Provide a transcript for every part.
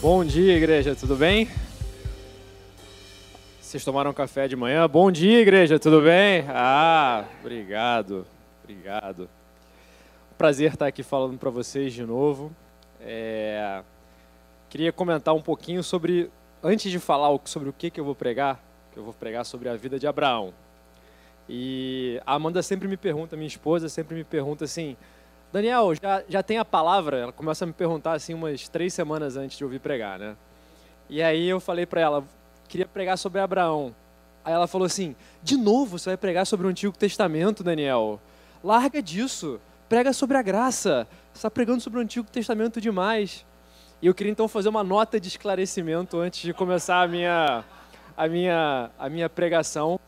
Bom dia, igreja, tudo bem? Vocês tomaram café de manhã? Bom dia, igreja, tudo bem? Ah, obrigado, obrigado. Prazer estar aqui falando para vocês de novo. É... Queria comentar um pouquinho sobre, antes de falar sobre o que, que eu vou pregar, que eu vou pregar sobre a vida de Abraão. E a Amanda sempre me pergunta, minha esposa sempre me pergunta assim, Daniel, já, já tem a palavra? Ela começa a me perguntar assim umas três semanas antes de ouvir pregar, né? E aí eu falei para ela, queria pregar sobre Abraão. Aí ela falou assim, de novo você vai pregar sobre o Antigo Testamento, Daniel? Larga disso, prega sobre a graça. Você está pregando sobre o Antigo Testamento demais. E eu queria então fazer uma nota de esclarecimento antes de começar a minha, a minha, a minha pregação,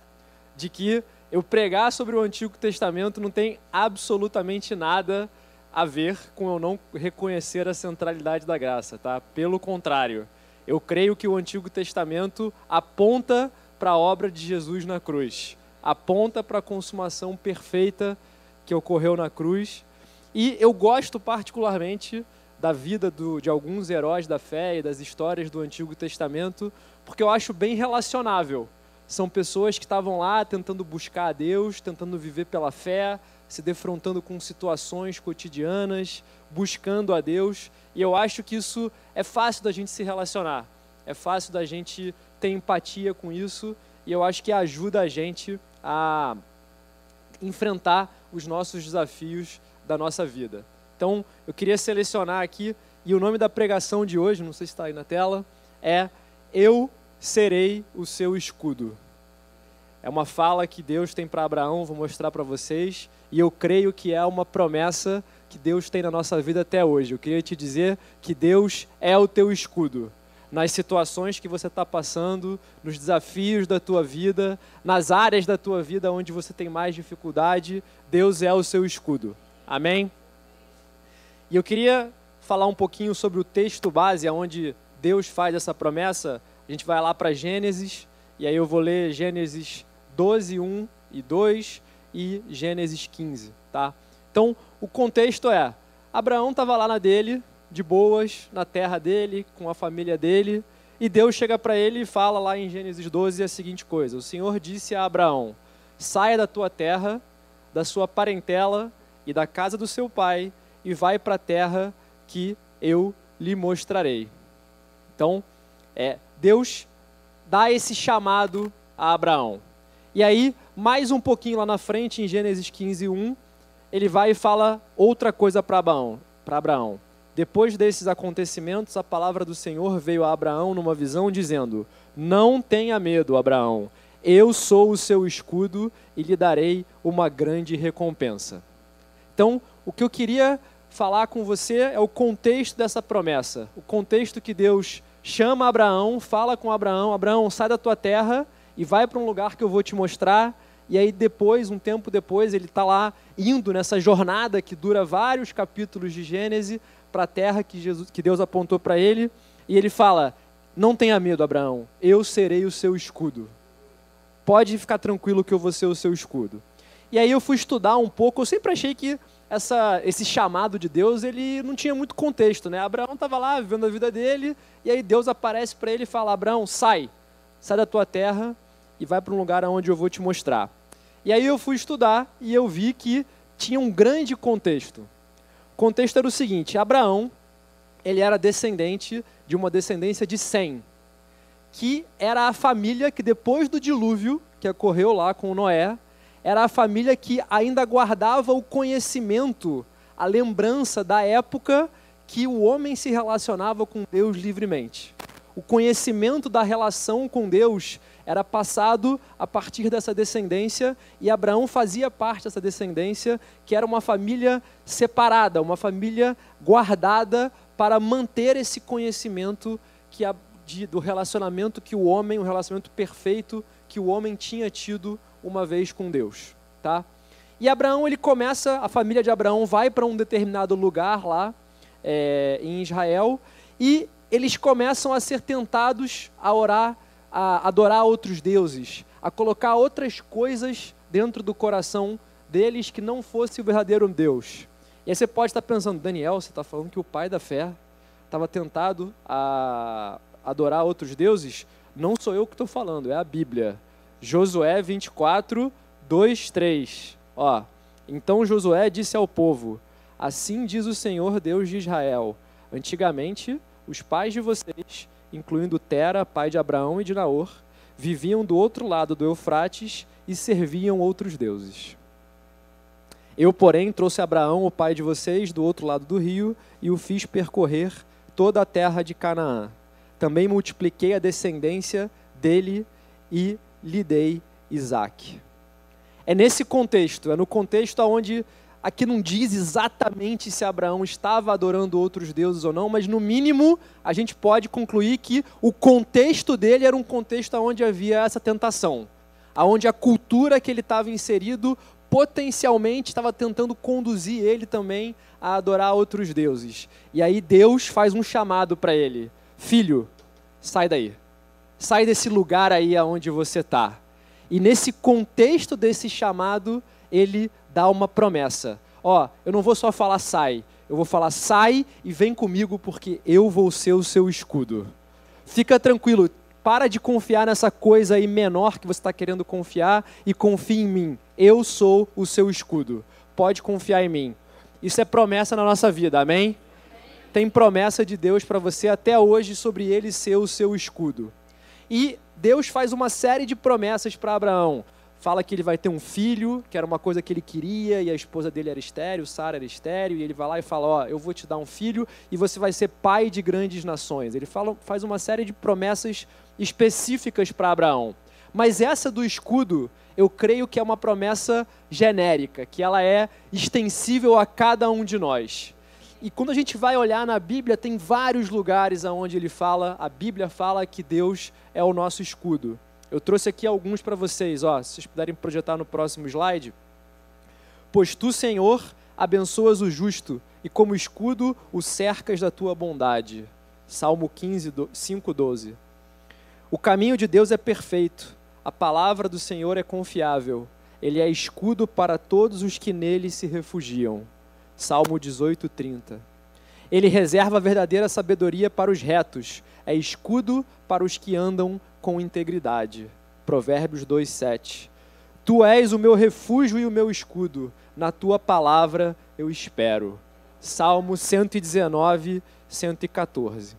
de que eu pregar sobre o Antigo Testamento não tem absolutamente nada a ver com eu não reconhecer a centralidade da graça, tá? Pelo contrário, eu creio que o Antigo Testamento aponta para a obra de Jesus na cruz, aponta para a consumação perfeita que ocorreu na cruz. E eu gosto particularmente da vida do, de alguns heróis da fé e das histórias do Antigo Testamento, porque eu acho bem relacionável são pessoas que estavam lá tentando buscar a Deus, tentando viver pela fé, se defrontando com situações cotidianas, buscando a Deus. E eu acho que isso é fácil da gente se relacionar, é fácil da gente ter empatia com isso, e eu acho que ajuda a gente a enfrentar os nossos desafios da nossa vida. Então, eu queria selecionar aqui, e o nome da pregação de hoje, não sei se está aí na tela, é Eu serei o seu escudo. É uma fala que Deus tem para Abraão, vou mostrar para vocês, e eu creio que é uma promessa que Deus tem na nossa vida até hoje. Eu queria te dizer que Deus é o teu escudo. Nas situações que você está passando, nos desafios da tua vida, nas áreas da tua vida onde você tem mais dificuldade, Deus é o seu escudo. Amém? E eu queria falar um pouquinho sobre o texto base, onde Deus faz essa promessa, a gente vai lá para Gênesis, e aí eu vou ler Gênesis 12, 1 e 2 e Gênesis 15, tá? Então, o contexto é, Abraão estava lá na dele, de boas, na terra dele, com a família dele, e Deus chega para ele e fala lá em Gênesis 12 a seguinte coisa: O Senhor disse a Abraão: Saia da tua terra, da sua parentela e da casa do seu pai, e vai para a terra que eu lhe mostrarei. Então, é, Deus dá esse chamado a Abraão. E aí, mais um pouquinho lá na frente, em Gênesis 15, 1, ele vai e fala outra coisa para Abraão, Abraão. Depois desses acontecimentos, a palavra do Senhor veio a Abraão numa visão, dizendo: Não tenha medo, Abraão, eu sou o seu escudo e lhe darei uma grande recompensa. Então, o que eu queria falar com você é o contexto dessa promessa, o contexto que Deus chama Abraão, fala com Abraão: Abraão, sai da tua terra e vai para um lugar que eu vou te mostrar. E aí depois, um tempo depois, ele está lá indo nessa jornada que dura vários capítulos de Gênesis para a terra que, Jesus, que Deus apontou para ele. E ele fala: Não tenha medo, Abraão, eu serei o seu escudo. Pode ficar tranquilo que eu vou ser o seu escudo. E aí eu fui estudar um pouco, eu sempre achei que essa, esse chamado de Deus ele não tinha muito contexto, né? Abraão estava lá vivendo a vida dele, e aí Deus aparece para ele e fala: Abraão, sai, sai da tua terra e vai para um lugar onde eu vou te mostrar. E aí eu fui estudar e eu vi que tinha um grande contexto. O contexto era o seguinte: Abraão, ele era descendente de uma descendência de Sem, que era a família que depois do dilúvio que ocorreu lá com Noé, era a família que ainda guardava o conhecimento, a lembrança da época que o homem se relacionava com Deus livremente. O conhecimento da relação com Deus era passado a partir dessa descendência e Abraão fazia parte dessa descendência, que era uma família separada, uma família guardada para manter esse conhecimento que a, de, do relacionamento que o homem, o relacionamento perfeito que o homem tinha tido uma vez com Deus, tá? E Abraão ele começa, a família de Abraão vai para um determinado lugar lá é, em Israel e eles começam a ser tentados a orar, a adorar outros deuses, a colocar outras coisas dentro do coração deles que não fosse o verdadeiro Deus. E aí você pode estar pensando, Daniel, você está falando que o pai da fé estava tentado a adorar outros deuses, não sou eu que estou falando, é a Bíblia. Josué 24, 2, 3. Ó, então Josué disse ao povo: Assim diz o Senhor Deus de Israel: Antigamente, os pais de vocês, incluindo Tera, pai de Abraão e de Naor, viviam do outro lado do Eufrates e serviam outros deuses. Eu, porém, trouxe Abraão, o pai de vocês, do outro lado do rio e o fiz percorrer toda a terra de Canaã. Também multipliquei a descendência dele e lhe dei Isaac. É nesse contexto, é no contexto onde aqui não diz exatamente se Abraão estava adorando outros deuses ou não, mas no mínimo a gente pode concluir que o contexto dele era um contexto onde havia essa tentação, aonde a cultura que ele estava inserido potencialmente estava tentando conduzir ele também a adorar outros deuses. E aí Deus faz um chamado para ele: Filho, sai daí. Sai desse lugar aí aonde você está. E nesse contexto desse chamado, ele dá uma promessa. Ó, eu não vou só falar sai, eu vou falar sai e vem comigo porque eu vou ser o seu escudo. Fica tranquilo, para de confiar nessa coisa aí menor que você está querendo confiar e confie em mim. Eu sou o seu escudo. Pode confiar em mim. Isso é promessa na nossa vida, amém? Tem promessa de Deus para você até hoje sobre ele ser o seu escudo. E Deus faz uma série de promessas para Abraão. Fala que ele vai ter um filho, que era uma coisa que ele queria, e a esposa dele era estéreo, Sara era estéreo, e ele vai lá e fala: Ó, eu vou te dar um filho e você vai ser pai de grandes nações. Ele fala, faz uma série de promessas específicas para Abraão. Mas essa do escudo, eu creio que é uma promessa genérica, que ela é extensível a cada um de nós. E quando a gente vai olhar na Bíblia, tem vários lugares aonde ele fala, a Bíblia fala que Deus é o nosso escudo. Eu trouxe aqui alguns para vocês, ó, se vocês puderem projetar no próximo slide. Pois tu, Senhor, abençoas o justo e como escudo o cercas da tua bondade. Salmo 15, 5, 12. O caminho de Deus é perfeito, a palavra do Senhor é confiável, ele é escudo para todos os que nele se refugiam. Salmo 18, 30. Ele reserva a verdadeira sabedoria para os retos, é escudo para os que andam com integridade. Provérbios 2, 7. Tu és o meu refúgio e o meu escudo, na tua palavra eu espero. Salmo 119, 114.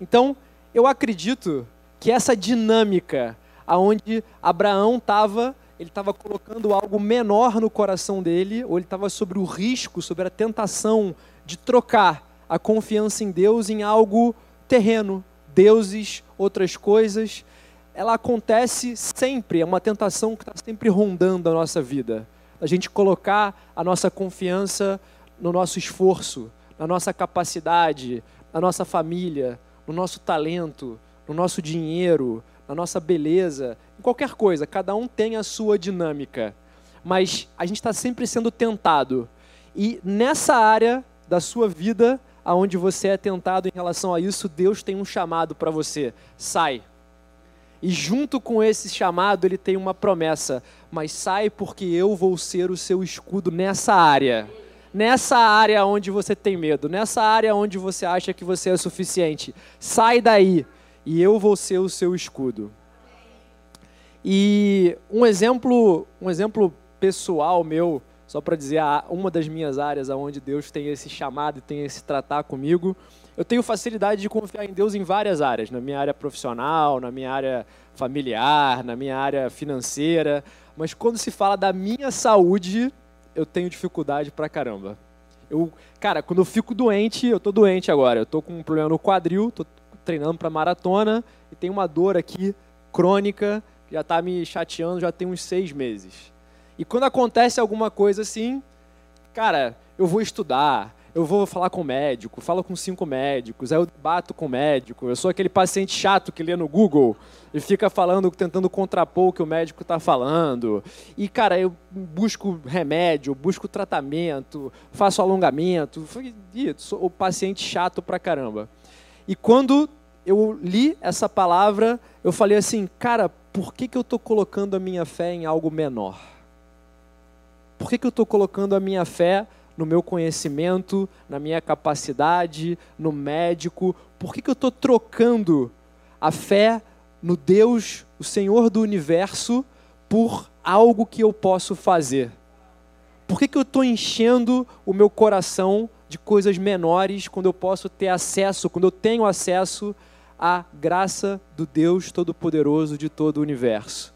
Então, eu acredito que essa dinâmica aonde Abraão estava ele estava colocando algo menor no coração dele, ou ele estava sobre o risco, sobre a tentação de trocar a confiança em Deus em algo terreno, deuses, outras coisas. Ela acontece sempre, é uma tentação que está sempre rondando a nossa vida. A gente colocar a nossa confiança no nosso esforço, na nossa capacidade, na nossa família, no nosso talento, no nosso dinheiro, na nossa beleza, em qualquer coisa. Cada um tem a sua dinâmica. Mas a gente está sempre sendo tentado. E nessa área da sua vida, aonde você é tentado em relação a isso, Deus tem um chamado para você. Sai. E junto com esse chamado, ele tem uma promessa. Mas sai porque eu vou ser o seu escudo nessa área. Nessa área onde você tem medo, nessa área onde você acha que você é suficiente. Sai daí e eu vou ser o seu escudo. E um exemplo, um exemplo pessoal meu, só para dizer uma das minhas áreas aonde Deus tem esse chamado e tem esse tratar comigo, eu tenho facilidade de confiar em Deus em várias áreas, na minha área profissional, na minha área familiar, na minha área financeira, mas quando se fala da minha saúde, eu tenho dificuldade pra caramba. Eu, cara, quando eu fico doente, eu tô doente agora, eu tô com um problema no quadril, tô treinando para maratona e tem uma dor aqui crônica já está me chateando já tem uns seis meses. E quando acontece alguma coisa assim, cara, eu vou estudar, eu vou falar com o médico, falo com cinco médicos, aí eu bato com o médico, eu sou aquele paciente chato que lê no Google e fica falando, tentando contrapor o que o médico está falando. E, cara, eu busco remédio, busco tratamento, faço alongamento, e sou o paciente chato pra caramba. E quando eu li essa palavra, eu falei assim, cara, por que, que eu estou colocando a minha fé em algo menor? Por que, que eu estou colocando a minha fé no meu conhecimento, na minha capacidade, no médico? Por que, que eu estou trocando a fé no Deus, o Senhor do universo, por algo que eu posso fazer? Por que, que eu estou enchendo o meu coração de coisas menores quando eu posso ter acesso, quando eu tenho acesso à graça do Deus Todo-Poderoso de todo o universo?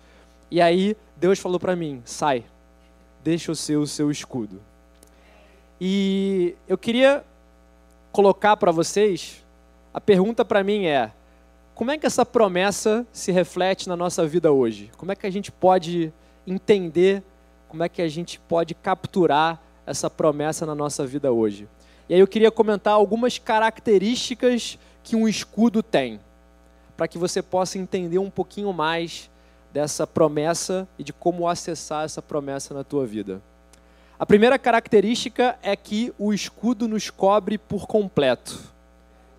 E aí Deus falou para mim: sai, deixa eu ser o seu escudo. E eu queria colocar para vocês, a pergunta para mim é: como é que essa promessa se reflete na nossa vida hoje? Como é que a gente pode entender, como é que a gente pode capturar essa promessa na nossa vida hoje? E aí eu queria comentar algumas características que um escudo tem, para que você possa entender um pouquinho mais dessa promessa e de como acessar essa promessa na tua vida. A primeira característica é que o escudo nos cobre por completo.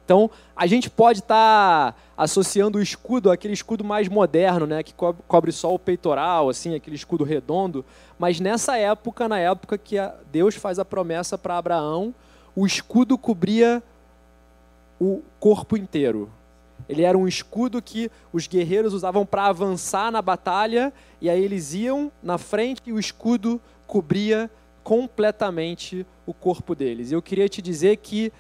Então, a gente pode estar tá associando o escudo àquele escudo mais moderno, né, que cobre só o peitoral, assim, aquele escudo redondo. Mas nessa época, na época que Deus faz a promessa para Abraão, o escudo cobria o corpo inteiro. Ele era um escudo que os guerreiros usavam para avançar na batalha, e aí eles iam na frente e o escudo cobria completamente o corpo deles. Eu queria te dizer que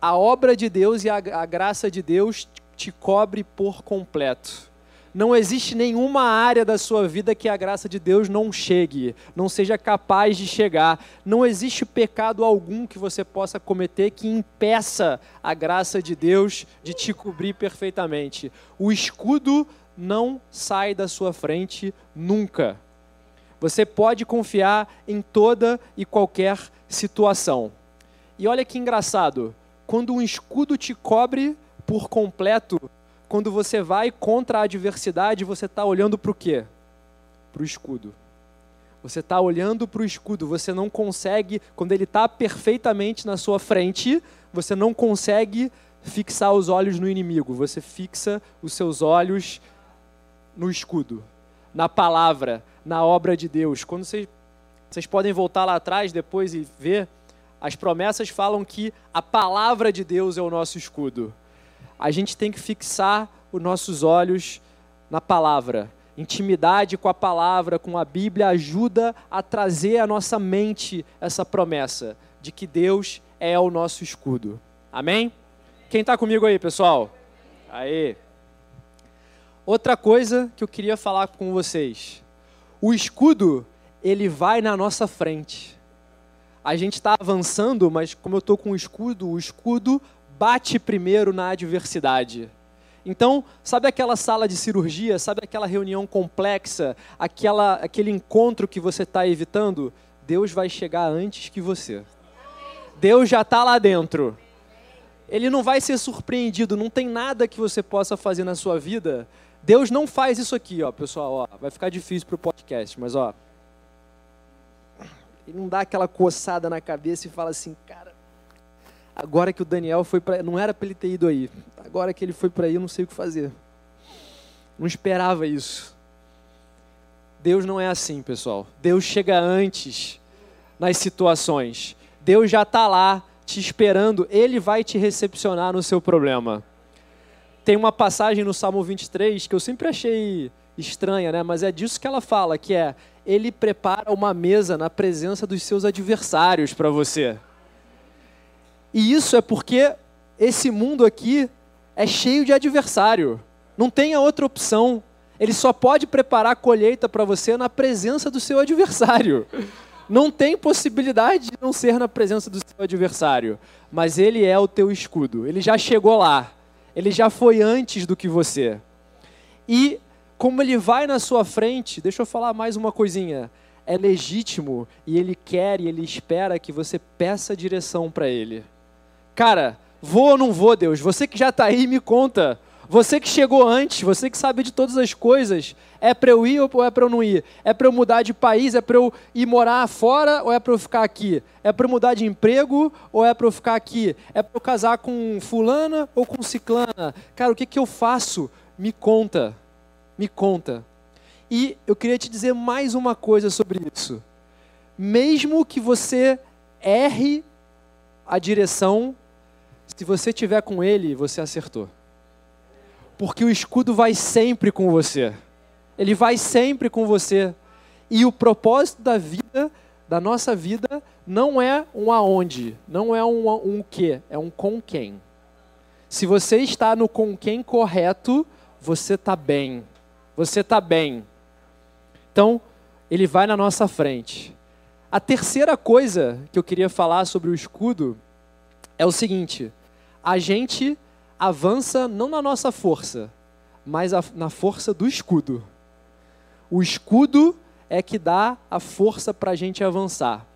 a obra de Deus e a, a graça de Deus te cobre por completo. Não existe nenhuma área da sua vida que a graça de Deus não chegue, não seja capaz de chegar. Não existe pecado algum que você possa cometer que impeça a graça de Deus de te cobrir perfeitamente. O escudo não sai da sua frente nunca. Você pode confiar em toda e qualquer situação. E olha que engraçado, quando um escudo te cobre por completo, quando você vai contra a adversidade, você está olhando para o quê? Para o escudo. Você está olhando para o escudo, você não consegue, quando ele está perfeitamente na sua frente, você não consegue fixar os olhos no inimigo, você fixa os seus olhos no escudo, na palavra, na obra de Deus. Quando vocês, vocês podem voltar lá atrás depois e ver, as promessas falam que a palavra de Deus é o nosso escudo. A gente tem que fixar os nossos olhos na palavra. Intimidade com a palavra, com a Bíblia, ajuda a trazer à nossa mente essa promessa de que Deus é o nosso escudo. Amém? Quem está comigo aí, pessoal? Aí. Outra coisa que eu queria falar com vocês. O escudo, ele vai na nossa frente. A gente está avançando, mas como eu estou com o escudo, o escudo bate primeiro na adversidade. Então, sabe aquela sala de cirurgia, sabe aquela reunião complexa, aquela, aquele encontro que você está evitando? Deus vai chegar antes que você. Deus já está lá dentro. Ele não vai ser surpreendido, não tem nada que você possa fazer na sua vida Deus não faz isso aqui, ó, pessoal. Ó, vai ficar difícil para o podcast, mas ó, ele não dá aquela coçada na cabeça e fala assim, cara, agora que o Daniel foi para, não era para ele ter ido aí. Agora que ele foi para aí, eu não sei o que fazer. Não esperava isso. Deus não é assim, pessoal. Deus chega antes nas situações. Deus já está lá te esperando. Ele vai te recepcionar no seu problema. Tem uma passagem no Salmo 23 que eu sempre achei estranha, né? Mas é disso que ela fala, que é ele prepara uma mesa na presença dos seus adversários para você. E isso é porque esse mundo aqui é cheio de adversário. Não tem outra opção. Ele só pode preparar a colheita para você na presença do seu adversário. Não tem possibilidade de não ser na presença do seu adversário. Mas ele é o teu escudo. Ele já chegou lá. Ele já foi antes do que você. E como ele vai na sua frente, deixa eu falar mais uma coisinha. É legítimo e ele quer e ele espera que você peça direção para ele. Cara, vou ou não vou, Deus? Você que já está aí, me conta. Você que chegou antes, você que sabe de todas as coisas, é para eu ir ou é para eu não ir? É para eu mudar de país? É para eu ir morar fora ou é para eu ficar aqui? É para eu mudar de emprego ou é para eu ficar aqui? É para eu casar com fulana ou com ciclana? Cara, o que, que eu faço? Me conta, me conta. E eu queria te dizer mais uma coisa sobre isso. Mesmo que você erre a direção, se você tiver com ele, você acertou. Porque o escudo vai sempre com você. Ele vai sempre com você. E o propósito da vida, da nossa vida, não é um aonde, não é um, um que, é um com quem. Se você está no com quem correto, você está bem. Você está bem. Então, ele vai na nossa frente. A terceira coisa que eu queria falar sobre o escudo é o seguinte: a gente avança não na nossa força, mas a, na força do escudo. O escudo é que dá a força para a gente avançar.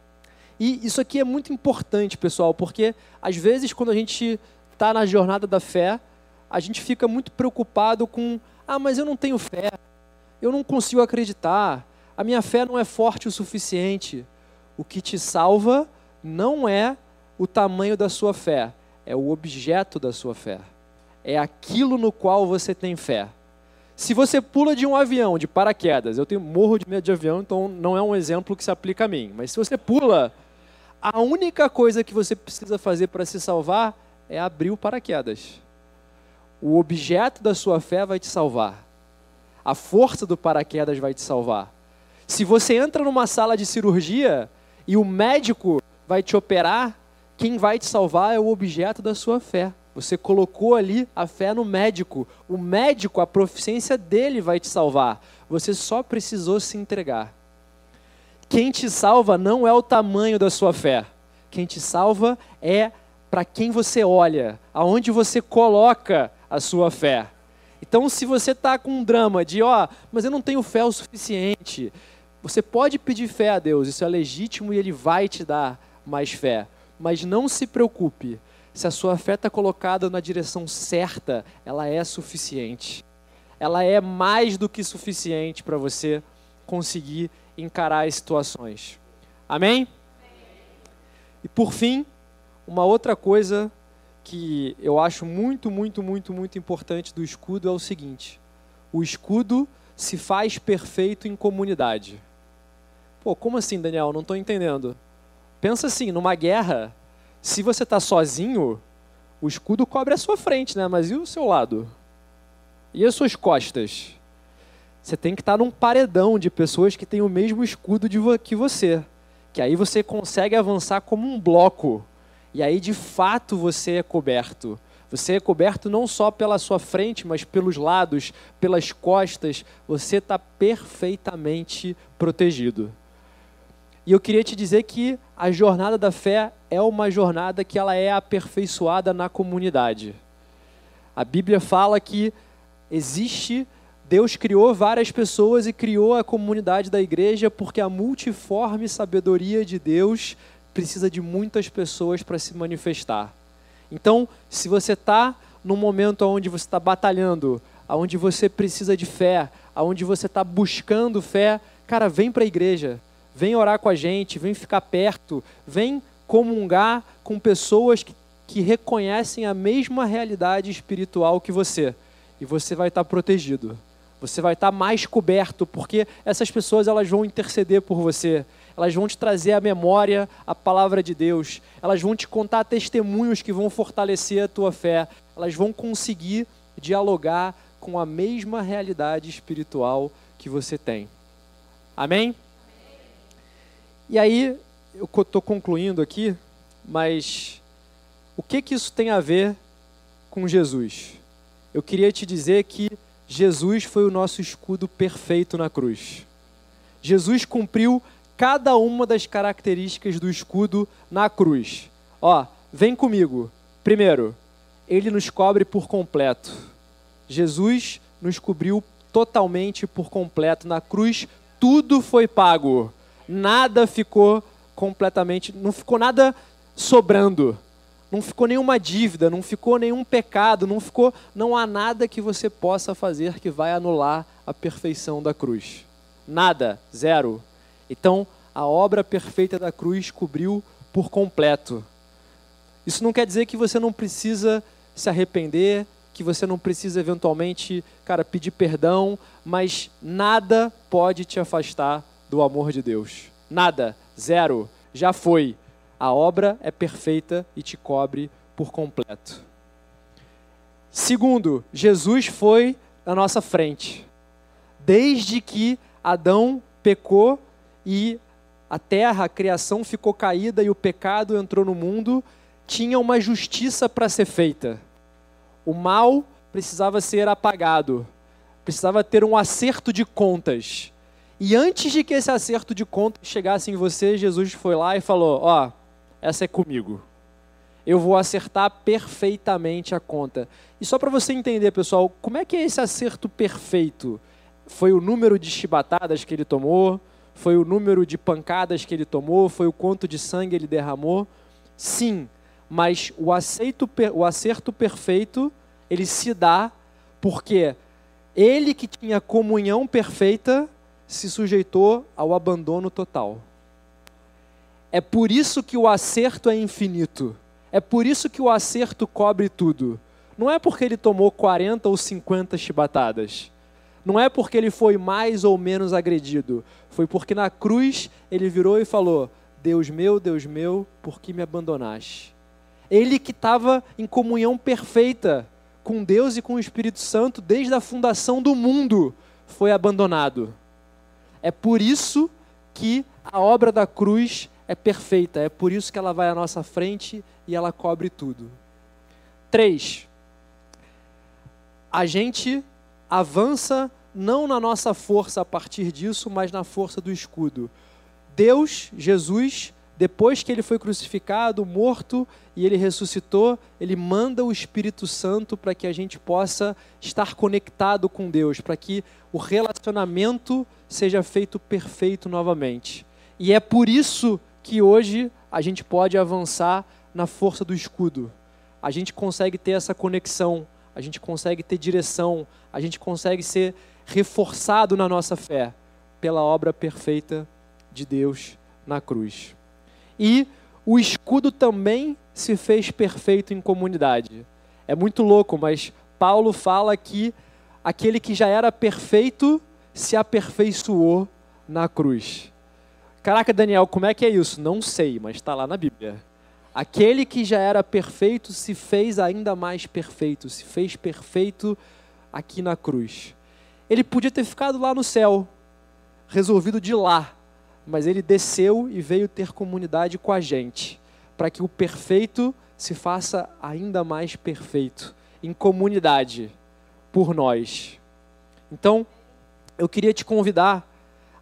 E isso aqui é muito importante, pessoal, porque às vezes quando a gente está na jornada da fé, a gente fica muito preocupado com: ah, mas eu não tenho fé, eu não consigo acreditar, a minha fé não é forte o suficiente. O que te salva não é o tamanho da sua fé, é o objeto da sua fé. É aquilo no qual você tem fé. Se você pula de um avião de paraquedas, eu tenho morro de medo de avião, então não é um exemplo que se aplica a mim. Mas se você pula, a única coisa que você precisa fazer para se salvar é abrir o paraquedas. O objeto da sua fé vai te salvar. A força do paraquedas vai te salvar. Se você entra numa sala de cirurgia e o médico vai te operar, quem vai te salvar é o objeto da sua fé. Você colocou ali a fé no médico. O médico, a proficiência dele vai te salvar. Você só precisou se entregar. Quem te salva não é o tamanho da sua fé. Quem te salva é para quem você olha, aonde você coloca a sua fé. Então, se você está com um drama de, ó, oh, mas eu não tenho fé o suficiente, você pode pedir fé a Deus, isso é legítimo e Ele vai te dar mais fé. Mas não se preocupe, se a sua fé está colocada na direção certa, ela é suficiente. Ela é mais do que suficiente para você conseguir encarar as situações. Amém? E por fim, uma outra coisa que eu acho muito, muito, muito, muito importante do escudo é o seguinte: o escudo se faz perfeito em comunidade. Pô, como assim, Daniel? Não estou entendendo. Pensa assim, numa guerra, se você está sozinho, o escudo cobre a sua frente, né? Mas e o seu lado? E as suas costas? Você tem que estar tá num paredão de pessoas que têm o mesmo escudo vo que você. Que aí você consegue avançar como um bloco. E aí, de fato, você é coberto. Você é coberto não só pela sua frente, mas pelos lados, pelas costas. Você está perfeitamente protegido. E eu queria te dizer que a jornada da fé é uma jornada que ela é aperfeiçoada na comunidade. A Bíblia fala que existe Deus criou várias pessoas e criou a comunidade da igreja porque a multiforme sabedoria de Deus precisa de muitas pessoas para se manifestar. Então, se você está num momento onde você está batalhando, onde você precisa de fé, onde você está buscando fé, cara, vem para a igreja vem orar com a gente, vem ficar perto, vem comungar com pessoas que, que reconhecem a mesma realidade espiritual que você. E você vai estar protegido. Você vai estar mais coberto, porque essas pessoas elas vão interceder por você. Elas vão te trazer à memória a palavra de Deus. Elas vão te contar testemunhos que vão fortalecer a tua fé. Elas vão conseguir dialogar com a mesma realidade espiritual que você tem. Amém? E aí, eu estou concluindo aqui, mas o que, que isso tem a ver com Jesus? Eu queria te dizer que Jesus foi o nosso escudo perfeito na cruz. Jesus cumpriu cada uma das características do escudo na cruz. Ó, vem comigo. Primeiro, ele nos cobre por completo. Jesus nos cobriu totalmente por completo. Na cruz, tudo foi pago nada ficou completamente, não ficou nada sobrando. Não ficou nenhuma dívida, não ficou nenhum pecado, não ficou, não há nada que você possa fazer que vai anular a perfeição da cruz. Nada, zero. Então, a obra perfeita da cruz cobriu por completo. Isso não quer dizer que você não precisa se arrepender, que você não precisa eventualmente, cara, pedir perdão, mas nada pode te afastar do amor de Deus. Nada, zero, já foi. A obra é perfeita e te cobre por completo. Segundo, Jesus foi na nossa frente. Desde que Adão pecou e a terra, a criação ficou caída e o pecado entrou no mundo, tinha uma justiça para ser feita. O mal precisava ser apagado, precisava ter um acerto de contas. E antes de que esse acerto de contas chegasse em você, Jesus foi lá e falou: Ó, essa é comigo. Eu vou acertar perfeitamente a conta. E só para você entender, pessoal, como é que é esse acerto perfeito? Foi o número de chibatadas que ele tomou? Foi o número de pancadas que ele tomou? Foi o quanto de sangue ele derramou? Sim, mas o, aceito, o acerto perfeito, ele se dá porque ele que tinha comunhão perfeita se sujeitou ao abandono total. É por isso que o acerto é infinito. É por isso que o acerto cobre tudo. Não é porque ele tomou 40 ou 50 chibatadas. Não é porque ele foi mais ou menos agredido. Foi porque na cruz ele virou e falou: Deus meu, Deus meu, por que me abandonaste? Ele que estava em comunhão perfeita com Deus e com o Espírito Santo desde a fundação do mundo, foi abandonado. É por isso que a obra da cruz é perfeita, é por isso que ela vai à nossa frente e ela cobre tudo. Três, a gente avança não na nossa força a partir disso, mas na força do escudo. Deus, Jesus, depois que ele foi crucificado, morto e ele ressuscitou, ele manda o Espírito Santo para que a gente possa estar conectado com Deus, para que o relacionamento seja feito perfeito novamente. E é por isso que hoje a gente pode avançar na força do escudo. A gente consegue ter essa conexão, a gente consegue ter direção, a gente consegue ser reforçado na nossa fé pela obra perfeita de Deus na cruz. E o escudo também se fez perfeito em comunidade. É muito louco, mas Paulo fala que aquele que já era perfeito se aperfeiçoou na cruz. Caraca, Daniel, como é que é isso? Não sei, mas está lá na Bíblia. Aquele que já era perfeito se fez ainda mais perfeito, se fez perfeito aqui na cruz. Ele podia ter ficado lá no céu, resolvido de lá, mas ele desceu e veio ter comunidade com a gente, para que o perfeito se faça ainda mais perfeito, em comunidade, por nós. Então, eu queria te convidar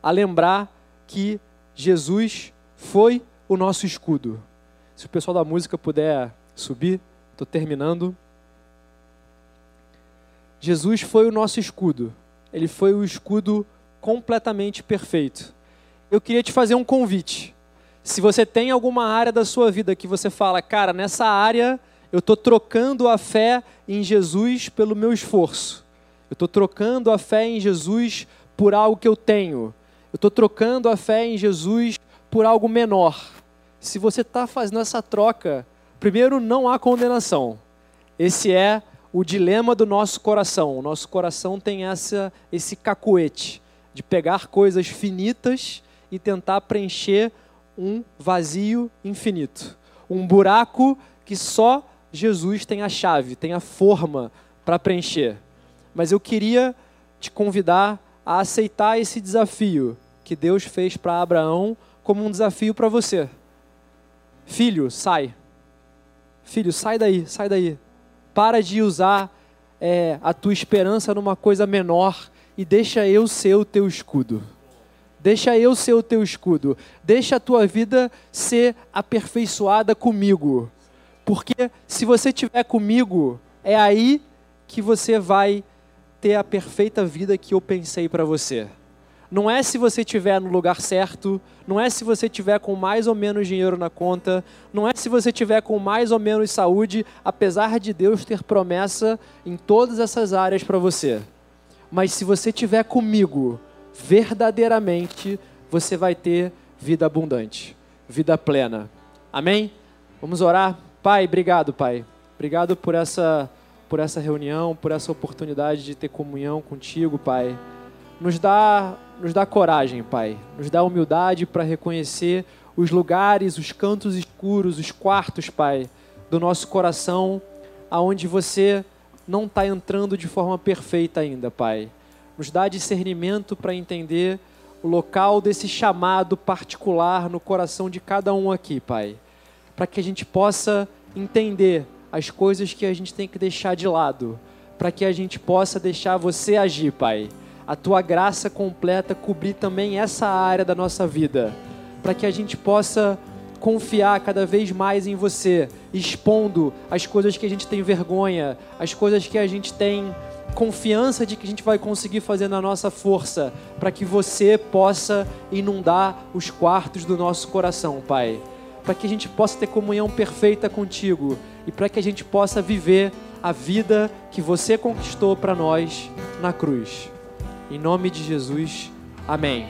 a lembrar que Jesus foi o nosso escudo. Se o pessoal da música puder subir, estou terminando. Jesus foi o nosso escudo. Ele foi o escudo completamente perfeito eu queria te fazer um convite. Se você tem alguma área da sua vida que você fala, cara, nessa área eu estou trocando a fé em Jesus pelo meu esforço. Eu estou trocando a fé em Jesus por algo que eu tenho. Eu estou trocando a fé em Jesus por algo menor. Se você está fazendo essa troca, primeiro, não há condenação. Esse é o dilema do nosso coração. O nosso coração tem essa, esse cacuete de pegar coisas finitas e tentar preencher um vazio infinito. Um buraco que só Jesus tem a chave, tem a forma para preencher. Mas eu queria te convidar a aceitar esse desafio que Deus fez para Abraão como um desafio para você. Filho, sai. Filho, sai daí, sai daí. Para de usar é, a tua esperança numa coisa menor e deixa eu ser o teu escudo. Deixa eu ser o teu escudo. Deixa a tua vida ser aperfeiçoada comigo. Porque se você estiver comigo, é aí que você vai ter a perfeita vida que eu pensei para você. Não é se você estiver no lugar certo, não é se você estiver com mais ou menos dinheiro na conta, não é se você estiver com mais ou menos saúde, apesar de Deus ter promessa em todas essas áreas para você. Mas se você estiver comigo, verdadeiramente você vai ter vida abundante, vida plena. Amém? Vamos orar? Pai, obrigado, Pai. Obrigado por essa por essa reunião, por essa oportunidade de ter comunhão contigo, Pai. Nos dá nos dá coragem, Pai. Nos dá humildade para reconhecer os lugares, os cantos escuros, os quartos, Pai, do nosso coração, aonde você não está entrando de forma perfeita ainda, Pai. Nos dá discernimento para entender o local desse chamado particular no coração de cada um aqui, Pai. Para que a gente possa entender as coisas que a gente tem que deixar de lado, para que a gente possa deixar você agir, Pai. A tua graça completa cobrir também essa área da nossa vida, para que a gente possa confiar cada vez mais em você, expondo as coisas que a gente tem vergonha, as coisas que a gente tem confiança de que a gente vai conseguir fazer na nossa força, para que você possa inundar os quartos do nosso coração, Pai. Para que a gente possa ter comunhão perfeita contigo e para que a gente possa viver a vida que você conquistou para nós na cruz. Em nome de Jesus, amém.